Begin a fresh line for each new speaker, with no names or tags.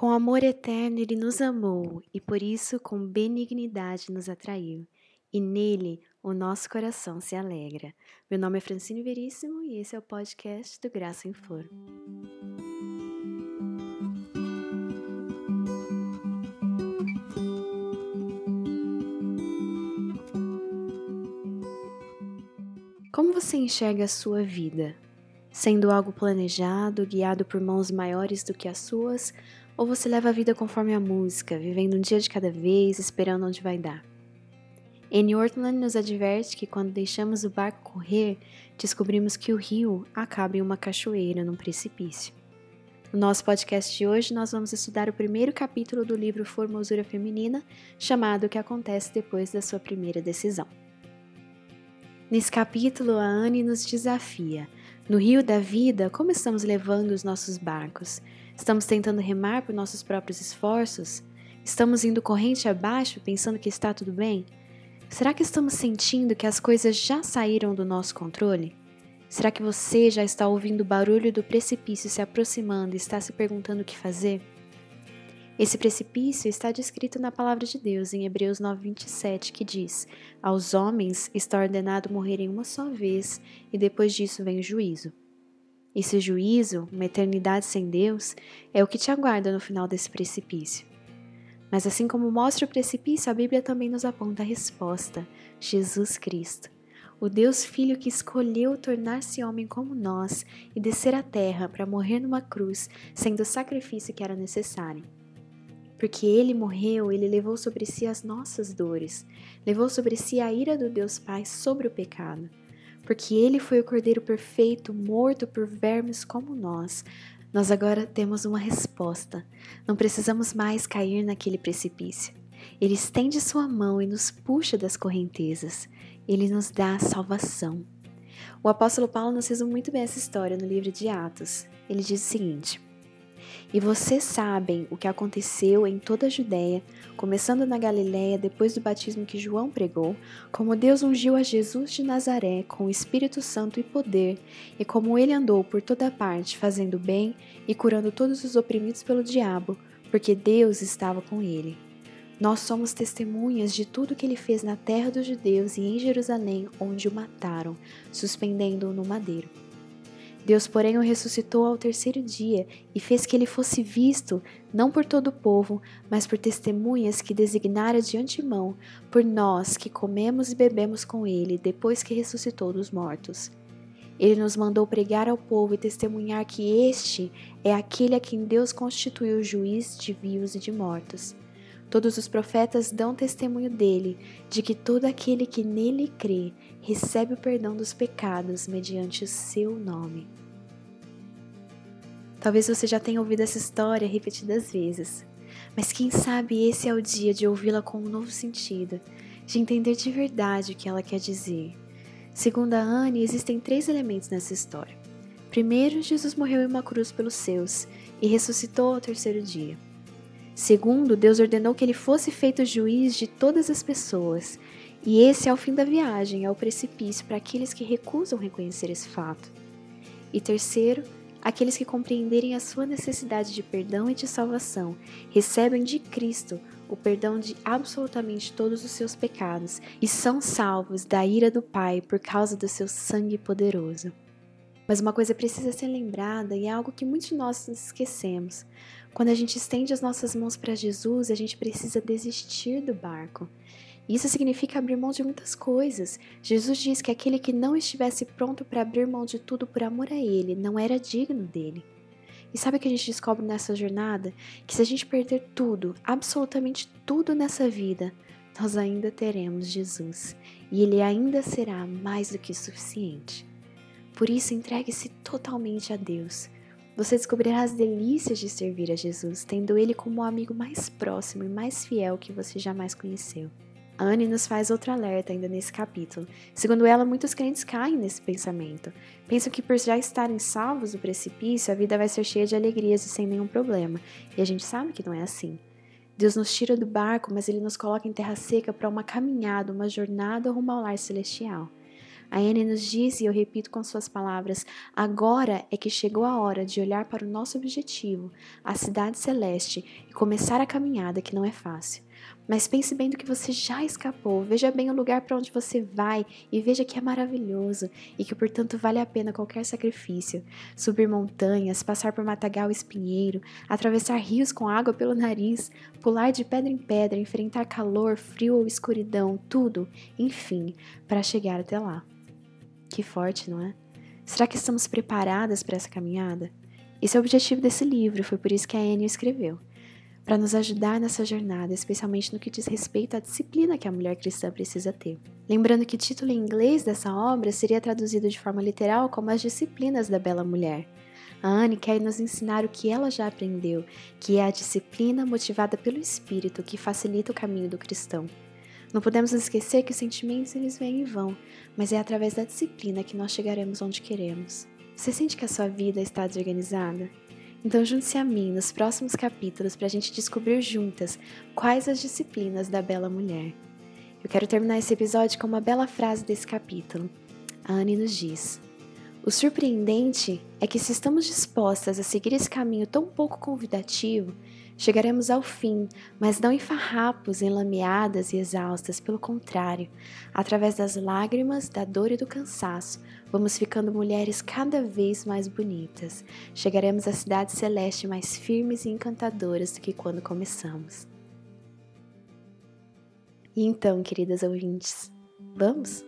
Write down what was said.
Com amor eterno ele nos amou e por isso com benignidade nos atraiu. E nele o nosso coração se alegra. Meu nome é Francine Veríssimo e esse é o podcast do Graça em Flor. Como você enxerga a sua vida? Sendo algo planejado, guiado por mãos maiores do que as suas, ou você leva a vida conforme a música, vivendo um dia de cada vez, esperando onde vai dar? Anne Ortland nos adverte que quando deixamos o barco correr, descobrimos que o rio acaba em uma cachoeira, num precipício. No nosso podcast de hoje, nós vamos estudar o primeiro capítulo do livro Formosura Feminina, chamado O que acontece depois da sua primeira decisão. Nesse capítulo, a Anne nos desafia. No rio da vida, como estamos levando os nossos barcos? Estamos tentando remar por nossos próprios esforços? Estamos indo corrente abaixo pensando que está tudo bem? Será que estamos sentindo que as coisas já saíram do nosso controle? Será que você já está ouvindo o barulho do precipício se aproximando e está se perguntando o que fazer? Esse precipício está descrito na palavra de Deus em Hebreus 9:27, que diz: Aos homens está ordenado morrerem uma só vez, e depois disso vem o juízo. Esse juízo, uma eternidade sem Deus, é o que te aguarda no final desse precipício. Mas assim como mostra o precipício, a Bíblia também nos aponta a resposta: Jesus Cristo. O Deus Filho que escolheu tornar-se homem como nós e descer à terra para morrer numa cruz, sendo o sacrifício que era necessário. Porque ele morreu, ele levou sobre si as nossas dores, levou sobre si a ira do Deus Pai sobre o pecado. Porque ele foi o Cordeiro perfeito, morto por vermes como nós, nós agora temos uma resposta. Não precisamos mais cair naquele precipício. Ele estende sua mão e nos puxa das correntezas. Ele nos dá salvação. O apóstolo Paulo nos fez muito bem essa história no livro de Atos. Ele diz o seguinte: e vocês sabem o que aconteceu em toda a Judéia, começando na Galiléia depois do batismo que João pregou, como Deus ungiu a Jesus de Nazaré com o Espírito Santo e poder, e como ele andou por toda parte fazendo bem e curando todos os oprimidos pelo diabo, porque Deus estava com ele. Nós somos testemunhas de tudo que ele fez na terra dos judeus e em Jerusalém, onde o mataram, suspendendo-o no madeiro. Deus, porém, o ressuscitou ao terceiro dia e fez que ele fosse visto, não por todo o povo, mas por testemunhas que designara de antemão, por nós que comemos e bebemos com ele depois que ressuscitou dos mortos. Ele nos mandou pregar ao povo e testemunhar que este é aquele a quem Deus constituiu juiz de vivos e de mortos. Todos os profetas dão testemunho dele, de que todo aquele que nele crê recebe o perdão dos pecados mediante o seu nome. Talvez você já tenha ouvido essa história repetidas vezes, mas quem sabe esse é o dia de ouvi-la com um novo sentido, de entender de verdade o que ela quer dizer. Segundo a Anne, existem três elementos nessa história. Primeiro, Jesus morreu em uma cruz pelos seus e ressuscitou ao terceiro dia. Segundo, Deus ordenou que ele fosse feito juiz de todas as pessoas, e esse é o fim da viagem, é o precipício para aqueles que recusam reconhecer esse fato. E terceiro, aqueles que compreenderem a sua necessidade de perdão e de salvação, recebem de Cristo o perdão de absolutamente todos os seus pecados e são salvos da ira do Pai por causa do seu sangue poderoso. Mas uma coisa precisa ser lembrada e é algo que muitos de nós esquecemos. Quando a gente estende as nossas mãos para Jesus, a gente precisa desistir do barco. Isso significa abrir mão de muitas coisas. Jesus diz que aquele que não estivesse pronto para abrir mão de tudo por amor a Ele não era digno dele. E sabe o que a gente descobre nessa jornada? Que se a gente perder tudo, absolutamente tudo nessa vida, nós ainda teremos Jesus. E Ele ainda será mais do que suficiente. Por isso, entregue-se totalmente a Deus. Você descobrirá as delícias de servir a Jesus, tendo Ele como o amigo mais próximo e mais fiel que você jamais conheceu. A Anne nos faz outro alerta ainda nesse capítulo. Segundo ela, muitos crentes caem nesse pensamento. Pensam que por já estarem salvos do precipício, a vida vai ser cheia de alegrias e sem nenhum problema. E a gente sabe que não é assim. Deus nos tira do barco, mas Ele nos coloca em terra seca para uma caminhada, uma jornada rumo ao lar celestial. A Anne nos diz, e eu repito com suas palavras, agora é que chegou a hora de olhar para o nosso objetivo, a cidade celeste, e começar a caminhada que não é fácil. Mas pense bem do que você já escapou, veja bem o lugar para onde você vai e veja que é maravilhoso e que, portanto, vale a pena qualquer sacrifício. Subir montanhas, passar por matagal espinheiro, atravessar rios com água pelo nariz, pular de pedra em pedra, enfrentar calor, frio ou escuridão, tudo, enfim, para chegar até lá. Que forte, não é? Será que estamos preparadas para essa caminhada? Esse é o objetivo desse livro, foi por isso que a Anne escreveu para nos ajudar nessa jornada, especialmente no que diz respeito à disciplina que a mulher cristã precisa ter. Lembrando que o título em inglês dessa obra seria traduzido de forma literal como As Disciplinas da Bela Mulher. A Anne quer nos ensinar o que ela já aprendeu, que é a disciplina motivada pelo Espírito que facilita o caminho do cristão. Não podemos esquecer que os sentimentos eles vêm e vão, mas é através da disciplina que nós chegaremos onde queremos. Você sente que a sua vida está desorganizada? Então junte-se a mim nos próximos capítulos para a gente descobrir juntas quais as disciplinas da bela mulher. Eu quero terminar esse episódio com uma bela frase desse capítulo. A Anne nos diz: O surpreendente é que, se estamos dispostas a seguir esse caminho tão pouco convidativo, Chegaremos ao fim, mas não em farrapos, enlameadas e exaustas, pelo contrário, através das lágrimas, da dor e do cansaço, vamos ficando mulheres cada vez mais bonitas. Chegaremos à cidade celeste mais firmes e encantadoras do que quando começamos. E então, queridas ouvintes, vamos?